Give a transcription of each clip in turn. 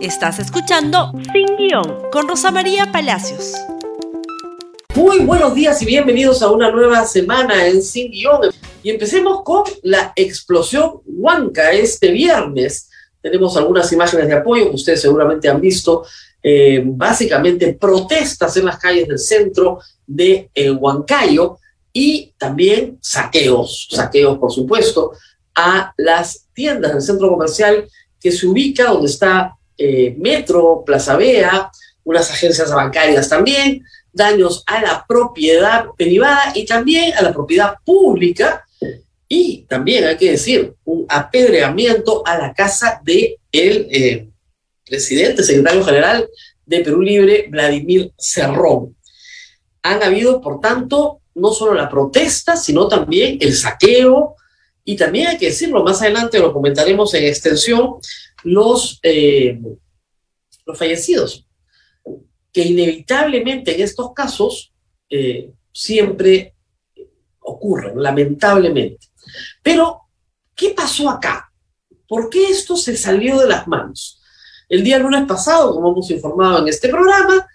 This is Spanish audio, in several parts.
Estás escuchando Sin Guión con Rosa María Palacios. Muy buenos días y bienvenidos a una nueva semana en Sin Guión. Y empecemos con la explosión Huanca este viernes. Tenemos algunas imágenes de apoyo que ustedes seguramente han visto. Eh, básicamente protestas en las calles del centro de el Huancayo y también saqueos, saqueos por supuesto, a las tiendas del centro comercial que se ubica donde está eh, Metro, Plaza Vea, unas agencias bancarias también, daños a la propiedad privada y también a la propiedad pública y también hay que decir un apedreamiento a la casa de el eh, presidente, secretario general de Perú Libre, Vladimir Cerrón. Han habido, por tanto, no solo la protesta, sino también el saqueo, y también hay que decirlo, más adelante lo comentaremos en extensión, los, eh, los fallecidos, que inevitablemente en estos casos eh, siempre ocurren, lamentablemente. Pero, ¿qué pasó acá? ¿Por qué esto se salió de las manos? El día lunes pasado, como hemos informado en este programa,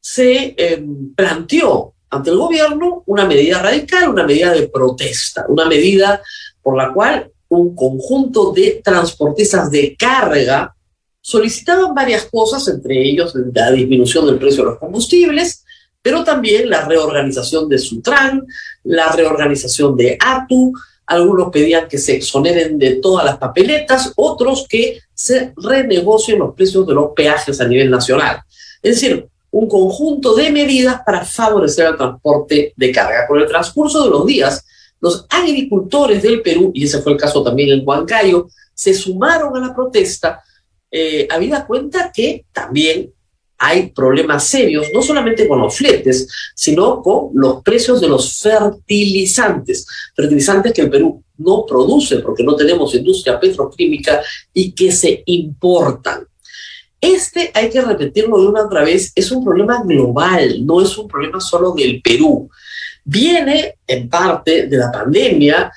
se em, planteó ante el gobierno una medida radical, una medida de protesta, una medida por la cual un conjunto de transportistas de carga solicitaban varias cosas, entre ellos la disminución del precio de los combustibles, pero también la reorganización de Sutran, la reorganización de ATU, algunos pedían que se exoneren de todas las papeletas, otros que se renegocien los precios de los peajes a nivel nacional. Es decir, un conjunto de medidas para favorecer el transporte de carga. Con el transcurso de los días, los agricultores del Perú, y ese fue el caso también en Huancayo, se sumaron a la protesta, eh, habida cuenta que también hay problemas serios, no solamente con los fletes, sino con los precios de los fertilizantes, fertilizantes que el Perú no produce porque no tenemos industria petroquímica y que se importan. Este, hay que repetirlo de una otra vez, es un problema global, no es un problema solo del Perú viene en parte de la pandemia.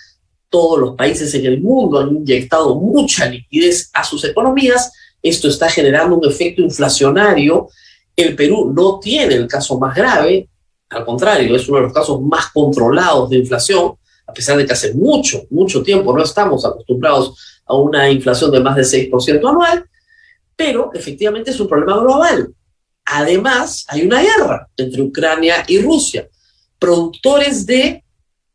Todos los países en el mundo han inyectado mucha liquidez a sus economías. Esto está generando un efecto inflacionario. El Perú no tiene el caso más grave, al contrario, es uno de los casos más controlados de inflación, a pesar de que hace mucho, mucho tiempo no estamos acostumbrados a una inflación de más de 6% anual, pero efectivamente es un problema global. Además, hay una guerra entre Ucrania y Rusia productores de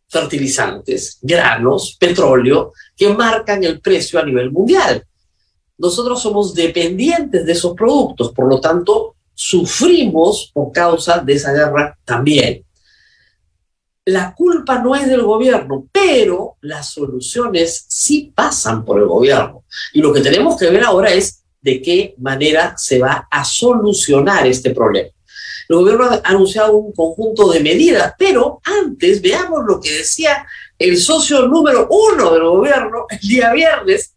fertilizantes, granos, petróleo, que marcan el precio a nivel mundial. Nosotros somos dependientes de esos productos, por lo tanto, sufrimos por causa de esa guerra también. La culpa no es del gobierno, pero las soluciones sí pasan por el gobierno. Y lo que tenemos que ver ahora es de qué manera se va a solucionar este problema. El gobierno ha anunciado un conjunto de medidas, pero antes veamos lo que decía el socio número uno del gobierno el día viernes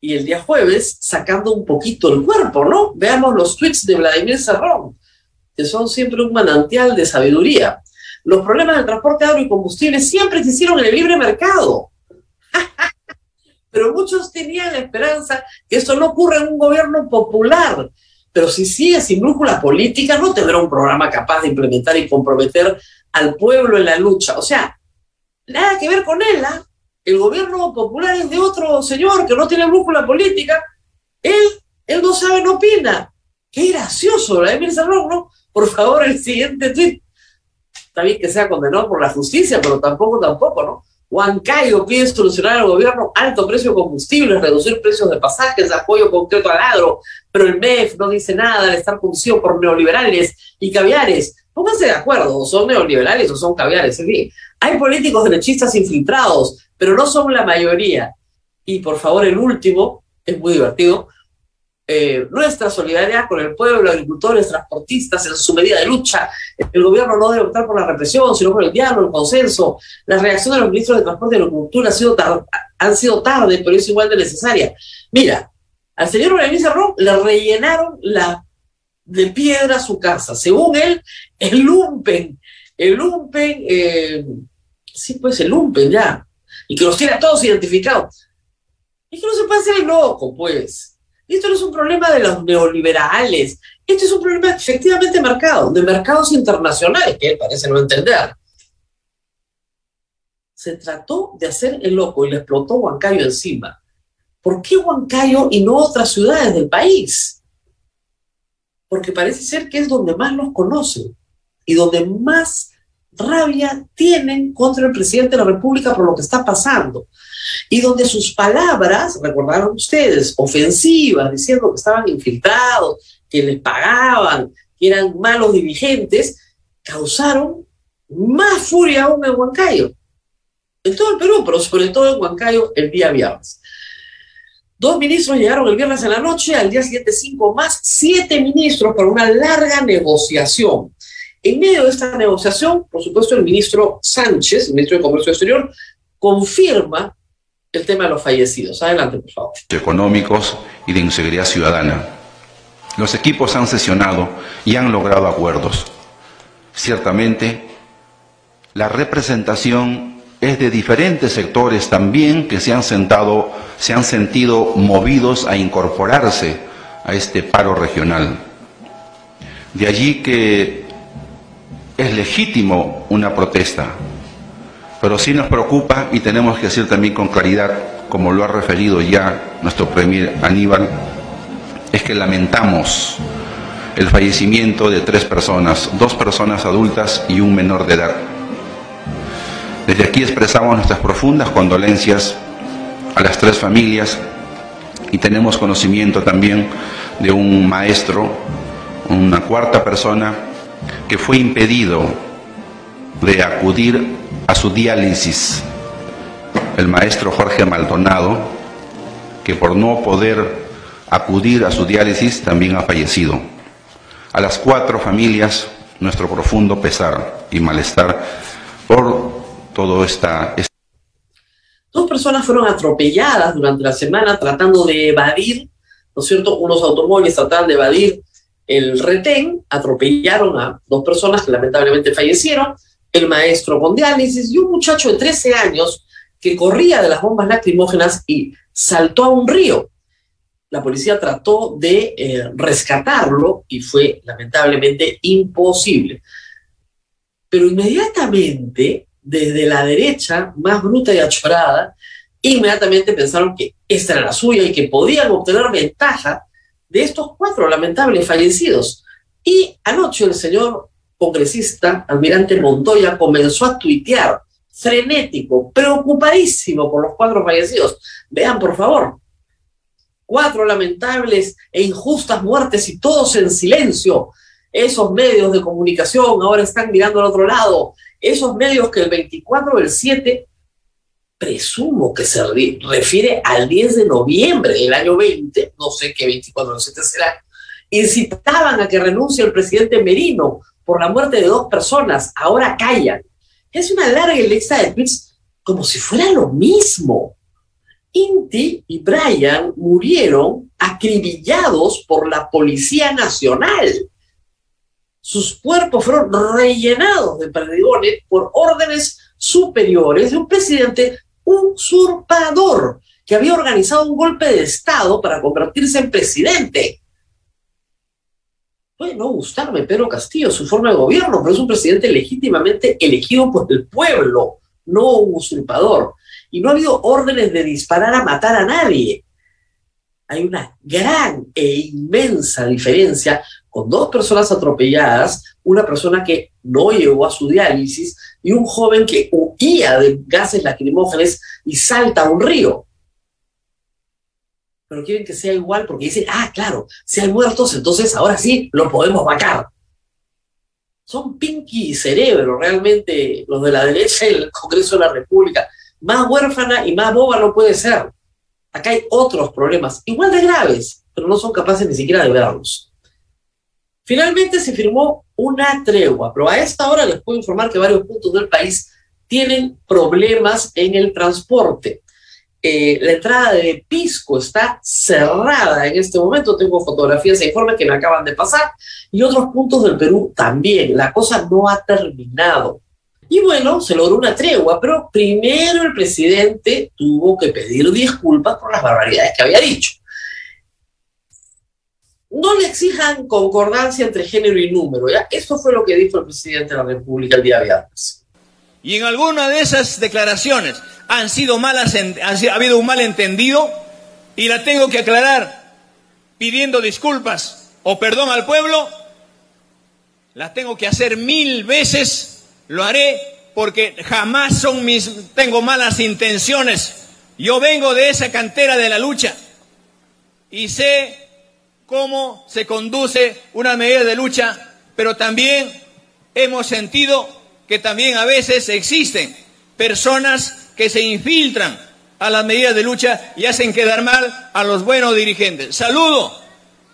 y el día jueves, sacando un poquito el cuerpo, ¿no? Veamos los tweets de Vladimir Serrón, que son siempre un manantial de sabiduría. Los problemas del transporte agro y combustible siempre se hicieron en el libre mercado. Pero muchos tenían la esperanza que esto no ocurra en un gobierno popular, pero si sigue sin brújula política, no tendrá un programa capaz de implementar y comprometer al pueblo en la lucha. O sea, nada que ver con él. ¿ah? El gobierno popular es de otro señor que no tiene brújula política. Él, él no sabe, no opina. Qué gracioso, Vladimir Cerrón, ¿no? Por favor, el siguiente tweet. Está bien que sea condenado por la justicia, pero tampoco, tampoco, ¿no? Huancayo pide solucionar al gobierno alto precio de combustibles, reducir precios de pasajes, apoyo concreto al agro, pero el MEF no dice nada al estar conducido por neoliberales y caviares. Pónganse de acuerdo, son neoliberales o son caviares, en fin. Hay políticos derechistas infiltrados, pero no son la mayoría. Y por favor, el último, es muy divertido, eh, nuestra solidaridad con el pueblo, agricultores, transportistas, en su medida de lucha. El gobierno no debe optar por la represión, sino por el diálogo, el consenso. La reacción de los ministros de Transporte y Agricultura ha sido han sido tarde, pero es igual de necesaria. Mira, al señor Vladimir Cerrón le rellenaron la, de piedra su casa. Según él, el lumpen, el lumpen, eh, sí, pues el lumpen ya, y que los tiene todos identificados. Y que no se puede hacer el loco, pues Esto no es un problema de los neoliberales, esto es un problema efectivamente de mercado, de mercados internacionales, que él parece no entender. Se trató de hacer el loco y le explotó Huancayo encima. ¿Por qué Huancayo y no otras ciudades del país? Porque parece ser que es donde más los conocen y donde más rabia tienen contra el presidente de la República por lo que está pasando. Y donde sus palabras, recordaron ustedes, ofensivas, diciendo que estaban infiltrados, que les pagaban, que eran malos dirigentes, causaron más furia aún en Huancayo. En todo el Perú, pero sobre todo en Huancayo el día viernes. Dos ministros llegaron el viernes en la noche, al día siguiente cinco más, siete ministros para una larga negociación. En medio de esta negociación, por supuesto, el ministro Sánchez, ministro de Comercio Exterior, confirma el tema de los fallecidos. Adelante, por favor. Económicos y de inseguridad ciudadana. Los equipos han sesionado y han logrado acuerdos. Ciertamente, la representación es de diferentes sectores también que se han sentado, se han sentido movidos a incorporarse a este paro regional. De allí que es legítimo una protesta, pero sí nos preocupa y tenemos que decir también con claridad, como lo ha referido ya nuestro Premier Aníbal, es que lamentamos el fallecimiento de tres personas, dos personas adultas y un menor de edad. Desde aquí expresamos nuestras profundas condolencias a las tres familias y tenemos conocimiento también de un maestro, una cuarta persona que fue impedido de acudir a su diálisis. El maestro Jorge Maldonado, que por no poder acudir a su diálisis también ha fallecido. A las cuatro familias, nuestro profundo pesar y malestar por todo esta... Dos personas fueron atropelladas durante la semana tratando de evadir, ¿no es cierto? Unos automóviles trataban de evadir el retén, atropellaron a dos personas que lamentablemente fallecieron, el maestro con diálisis y un muchacho de 13 años que corría de las bombas lacrimógenas y saltó a un río. La policía trató de eh, rescatarlo y fue lamentablemente imposible. Pero inmediatamente, desde la derecha más bruta y achorada, inmediatamente pensaron que esta era la suya y que podían obtener ventaja de estos cuatro lamentables fallecidos. Y anoche el señor congresista, almirante Montoya, comenzó a tuitear, frenético, preocupadísimo por los cuatro fallecidos. Vean, por favor, cuatro lamentables e injustas muertes y todos en silencio. Esos medios de comunicación ahora están mirando al otro lado. Esos medios que el 24 del 7, presumo que se refiere al 10 de noviembre del año 20, no sé qué 24 del 7 será, incitaban a que renuncie el presidente Merino por la muerte de dos personas, ahora callan. Es una larga lista de tweets como si fuera lo mismo. Inti y Brian murieron acribillados por la Policía Nacional. Sus cuerpos fueron rellenados de perdigones por órdenes superiores de un presidente usurpador que había organizado un golpe de Estado para convertirse en presidente. Puede no gustarme Pedro Castillo, su forma de gobierno, pero es un presidente legítimamente elegido por el pueblo, no un usurpador y no ha habido órdenes de disparar a matar a nadie. Hay una gran e inmensa diferencia con dos personas atropelladas, una persona que no llegó a su diálisis y un joven que huía de gases lacrimógenos y salta a un río. Pero quieren que sea igual porque dicen, ah, claro, si hay muertos, entonces ahora sí lo podemos vacar. Son pinky y cerebro realmente los de la derecha y el Congreso de la República más huérfana y más boba no puede ser. Acá hay otros problemas, igual de graves, pero no son capaces ni siquiera de verlos. Finalmente se firmó una tregua, pero a esta hora les puedo informar que varios puntos del país tienen problemas en el transporte. Eh, la entrada de Pisco está cerrada en este momento. Tengo fotografías e informes que me acaban de pasar y otros puntos del Perú también. La cosa no ha terminado. Y bueno, se logró una tregua, pero primero el presidente tuvo que pedir disculpas por las barbaridades que había dicho. no le exijan concordancia entre género y número. ¿ya? Eso fue lo que dijo el presidente de la República el día viernes. Y en alguna de esas declaraciones han sido malas, ha habido un malentendido y la tengo que aclarar pidiendo disculpas o perdón al pueblo. La tengo que hacer mil veces, lo haré porque jamás son mis, tengo malas intenciones. Yo vengo de esa cantera de la lucha y sé cómo se conduce una medida de lucha, pero también hemos sentido que también a veces existen personas que se infiltran a las medidas de lucha y hacen quedar mal a los buenos dirigentes. Saludo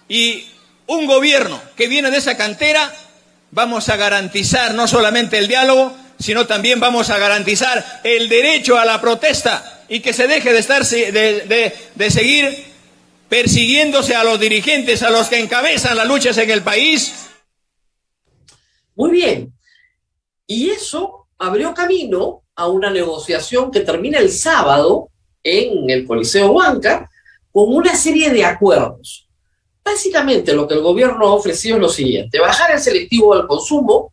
y un gobierno que viene de esa cantera, vamos a garantizar no solamente el diálogo, sino también vamos a garantizar el derecho a la protesta y que se deje de, estar, de, de, seguir persiguiéndose a los dirigentes, a los que encabezan las luchas en el país. Muy bien. Y eso abrió camino a una negociación que termina el sábado en el Coliseo Huanca con una serie de acuerdos. Básicamente lo que el gobierno ha ofrecido es lo siguiente, bajar el selectivo al consumo,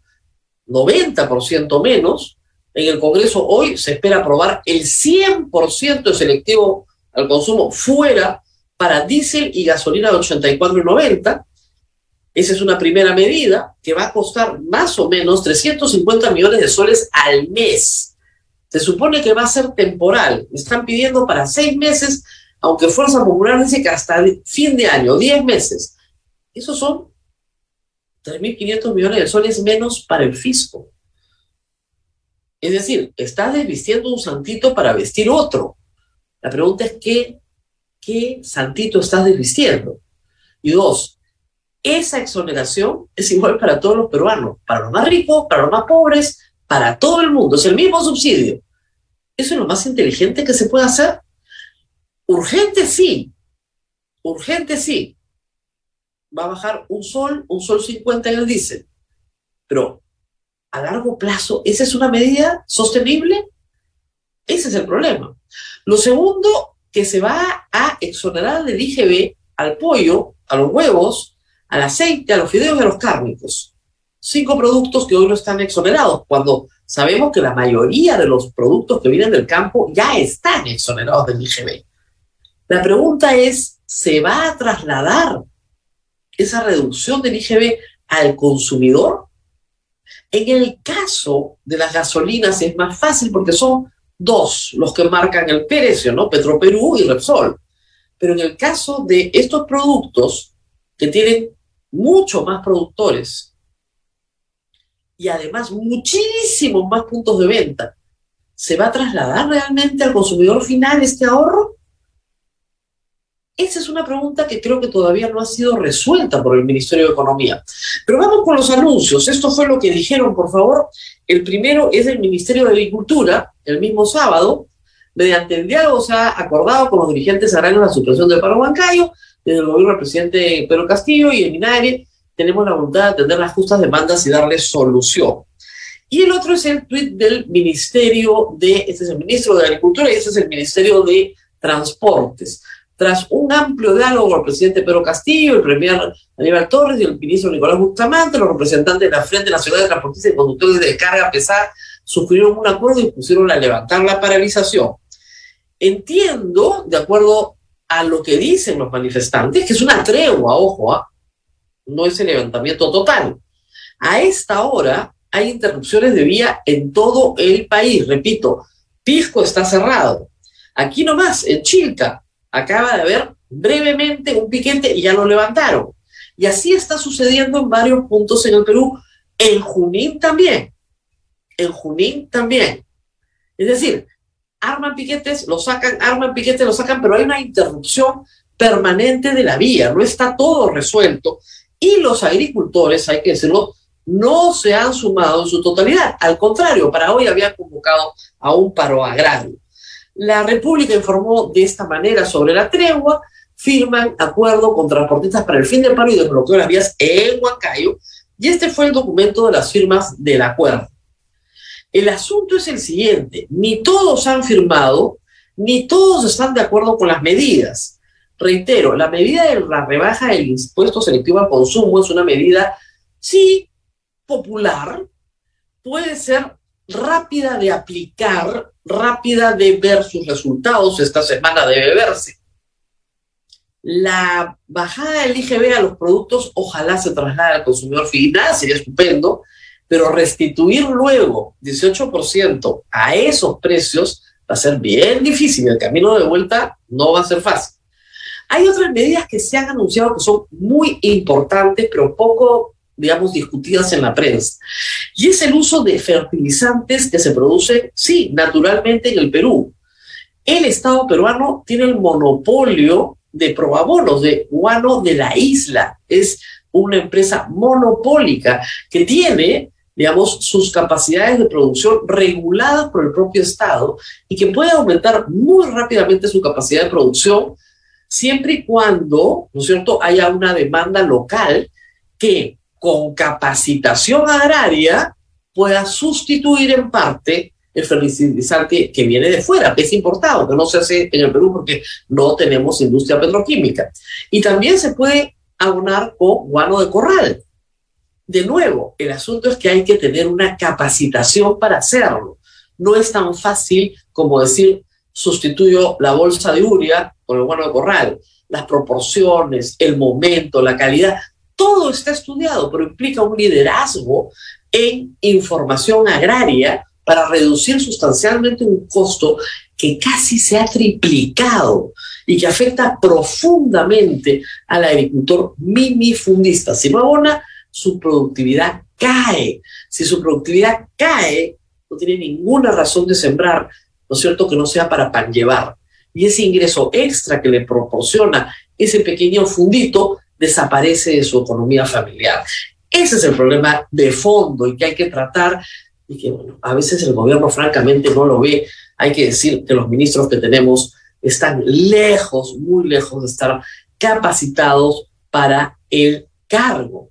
90% menos. En el Congreso hoy se espera aprobar el 100% de selectivo al consumo fuera para diésel y gasolina de 84 y 90. Esa es una primera medida que va a costar más o menos 350 millones de soles al mes. Se supone que va a ser temporal. Están pidiendo para seis meses, aunque Fuerza Popular dice que hasta fin de año, 10 meses. Esos son 3.500 millones de soles menos para el fisco. Es decir, está desvistiendo un santito para vestir otro. La pregunta es qué, qué santito estás desvistiendo. Y dos, esa exoneración es igual para todos los peruanos, para los más ricos, para los más pobres, para todo el mundo. Es el mismo subsidio. Eso es lo más inteligente que se puede hacer. Urgente sí, urgente sí, va a bajar un sol, un sol 50 en el diésel. Pero a largo plazo, ¿esa es una medida sostenible? Ese es el problema. Lo segundo, que se va a exonerar del IGB al pollo, a los huevos, al aceite, a los fideos y a los cárnicos. Cinco productos que hoy no están exonerados, cuando sabemos que la mayoría de los productos que vienen del campo ya están exonerados del IGB. La pregunta es, ¿se va a trasladar esa reducción del IGB al consumidor? En el caso de las gasolinas es más fácil porque son dos los que marcan el precio, ¿no? Petroperú y Repsol. Pero en el caso de estos productos que tienen mucho más productores y además muchísimos más puntos de venta, ¿se va a trasladar realmente al consumidor final este ahorro? Esa es una pregunta que creo que todavía no ha sido resuelta por el Ministerio de Economía. Pero vamos con los anuncios. Esto fue lo que dijeron, por favor. El primero es del Ministerio de Agricultura, el mismo sábado. Mediante el diálogo se ha acordado con los dirigentes agrarios la supresión del paro bancario, desde el gobierno del presidente Pedro Castillo y el MINARE tenemos la voluntad de atender las justas demandas y darle solución. Y el otro es el tuit del Ministerio de, este es el ministro de Agricultura y este es el Ministerio de Transportes tras un amplio diálogo con el presidente Pedro Castillo, el premier Aníbal Torres y el ministro Nicolás Bustamante, los representantes de la Frente Nacional de Transportistas y Conductores de Carga Pesada suscribieron un acuerdo y pusieron a levantar la paralización. Entiendo, de acuerdo a lo que dicen los manifestantes, que es una tregua, ojo, ¿ah? no es el levantamiento total. A esta hora hay interrupciones de vía en todo el país. Repito, Pisco está cerrado. Aquí nomás, en Chilca, acaba de haber brevemente un piquete y ya lo levantaron. Y así está sucediendo en varios puntos en el Perú, en Junín también, en Junín también. Es decir, arman piquetes, lo sacan, arman piquetes, lo sacan, pero hay una interrupción permanente de la vía, no está todo resuelto. Y los agricultores, hay que decirlo, no se han sumado en su totalidad. Al contrario, para hoy habían convocado a un paro agrario. La República informó de esta manera sobre la tregua, firman acuerdo con transportistas para el fin del paro y desbloqueo de las vías en Huancayo, y este fue el documento de las firmas del acuerdo. El asunto es el siguiente, ni todos han firmado, ni todos están de acuerdo con las medidas. Reitero, la medida de la rebaja del impuesto selectivo al consumo es una medida, sí, popular, puede ser rápida de aplicar, rápida de ver sus resultados, esta semana debe verse. La bajada del IGB a los productos ojalá se traslade al consumidor final, sería estupendo, pero restituir luego 18% a esos precios va a ser bien difícil. El camino de vuelta no va a ser fácil. Hay otras medidas que se han anunciado que son muy importantes, pero poco, digamos, discutidas en la prensa. Y es el uso de fertilizantes que se producen, sí, naturalmente en el Perú. El Estado peruano tiene el monopolio de probabonos, de guano de la isla. Es una empresa monopólica que tiene, digamos, sus capacidades de producción reguladas por el propio Estado y que puede aumentar muy rápidamente su capacidad de producción siempre y cuando, ¿no es cierto?, haya una demanda local que con capacitación agraria pueda sustituir en parte el fertilizante que viene de fuera, que es importado, que no se hace en el Perú porque no tenemos industria petroquímica. Y también se puede abonar con guano de corral. De nuevo, el asunto es que hay que tener una capacitación para hacerlo. No es tan fácil como decir, sustituyo la bolsa de uria con el guano de corral. Las proporciones, el momento, la calidad, todo está estudiado, pero implica un liderazgo en información agraria para reducir sustancialmente un costo que casi se ha triplicado y que afecta profundamente al agricultor minifundista. Si no abona, su productividad cae. Si su productividad cae, no tiene ninguna razón de sembrar, ¿no es cierto?, que no sea para pan llevar. Y ese ingreso extra que le proporciona ese pequeño fundito desaparece de su economía familiar. Ese es el problema de fondo y que hay que tratar y que a veces el gobierno francamente no lo ve. Hay que decir que los ministros que tenemos están lejos, muy lejos de estar capacitados para el cargo.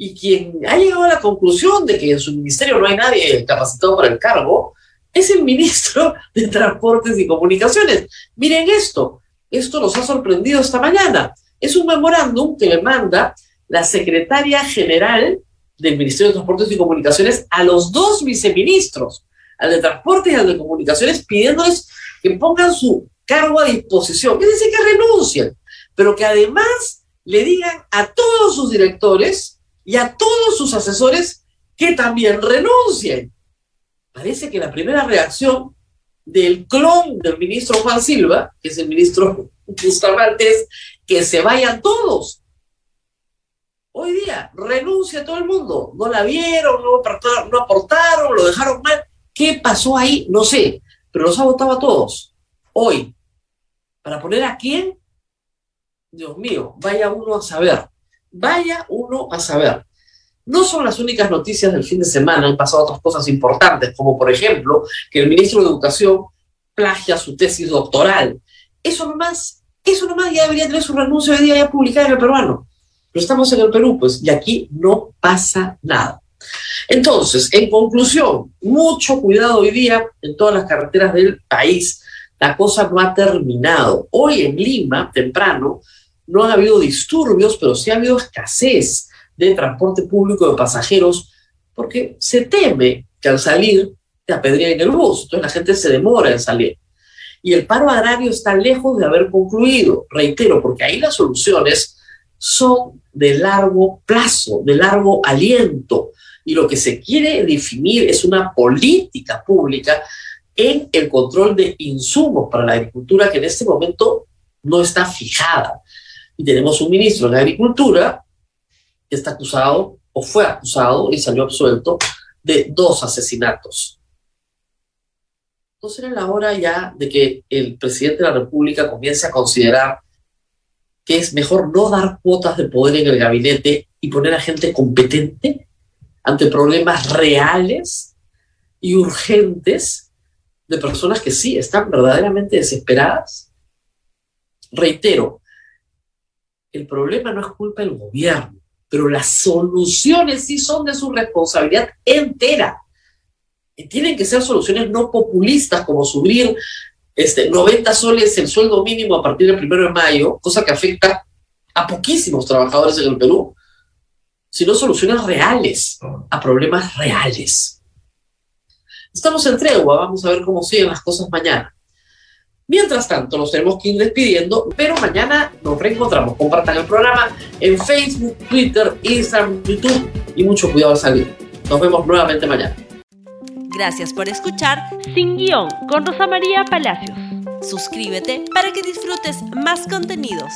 Y quien ha llegado a la conclusión de que en su ministerio no hay nadie capacitado para el cargo es el ministro de Transportes y Comunicaciones. Miren esto, esto nos ha sorprendido esta mañana. Es un memorándum que le manda la secretaria general del Ministerio de Transportes y Comunicaciones a los dos viceministros, al de Transportes y al de Comunicaciones, pidiéndoles que pongan su cargo a disposición, que dice que renuncien, pero que además le digan a todos sus directores y a todos sus asesores que también renuncien. Parece que la primera reacción del clon del ministro Juan Silva, que es el ministro Bustamante, es que se vayan todos. Hoy día renuncia todo el mundo. No la vieron, no aportaron, no aportaron, lo dejaron mal. ¿Qué pasó ahí? No sé, pero los ha votado a todos. Hoy. ¿Para poner a quién? Dios mío, vaya uno a saber. Vaya uno a saber. No son las únicas noticias del fin de semana, han pasado otras cosas importantes, como por ejemplo que el ministro de Educación plagia su tesis doctoral. Eso nomás, eso nomás ya debería tener su renuncio de día ya publicado en el peruano estamos en el Perú, pues, y aquí no pasa nada. Entonces, en conclusión, mucho cuidado hoy día en todas las carreteras del país. La cosa no ha terminado. Hoy en Lima, temprano, no ha habido disturbios, pero sí ha habido escasez de transporte público de pasajeros, porque se teme que al salir te apedreen el bus, entonces la gente se demora en salir. Y el paro agrario está lejos de haber concluido, reitero, porque ahí las soluciones son de largo plazo, de largo aliento. Y lo que se quiere definir es una política pública en el control de insumos para la agricultura que en este momento no está fijada. Y tenemos un ministro de Agricultura que está acusado o fue acusado y salió absuelto de dos asesinatos. ¿No será la hora ya de que el presidente de la República comience a considerar que es mejor no dar cuotas de poder en el gabinete y poner a gente competente ante problemas reales y urgentes de personas que sí están verdaderamente desesperadas. Reitero, el problema no es culpa del gobierno, pero las soluciones sí son de su responsabilidad entera. Y tienen que ser soluciones no populistas como subir este, 90 soles el sueldo mínimo a partir del primero de mayo, cosa que afecta a poquísimos trabajadores en el Perú, sino soluciones reales a problemas reales. Estamos en tregua, vamos a ver cómo siguen las cosas mañana. Mientras tanto, nos tenemos que ir despidiendo, pero mañana nos reencontramos. Compartan el programa en Facebook, Twitter, Instagram, YouTube y mucho cuidado al salir. Nos vemos nuevamente mañana. Gracias por escuchar Sin Guión con Rosa María Palacios. Suscríbete para que disfrutes más contenidos.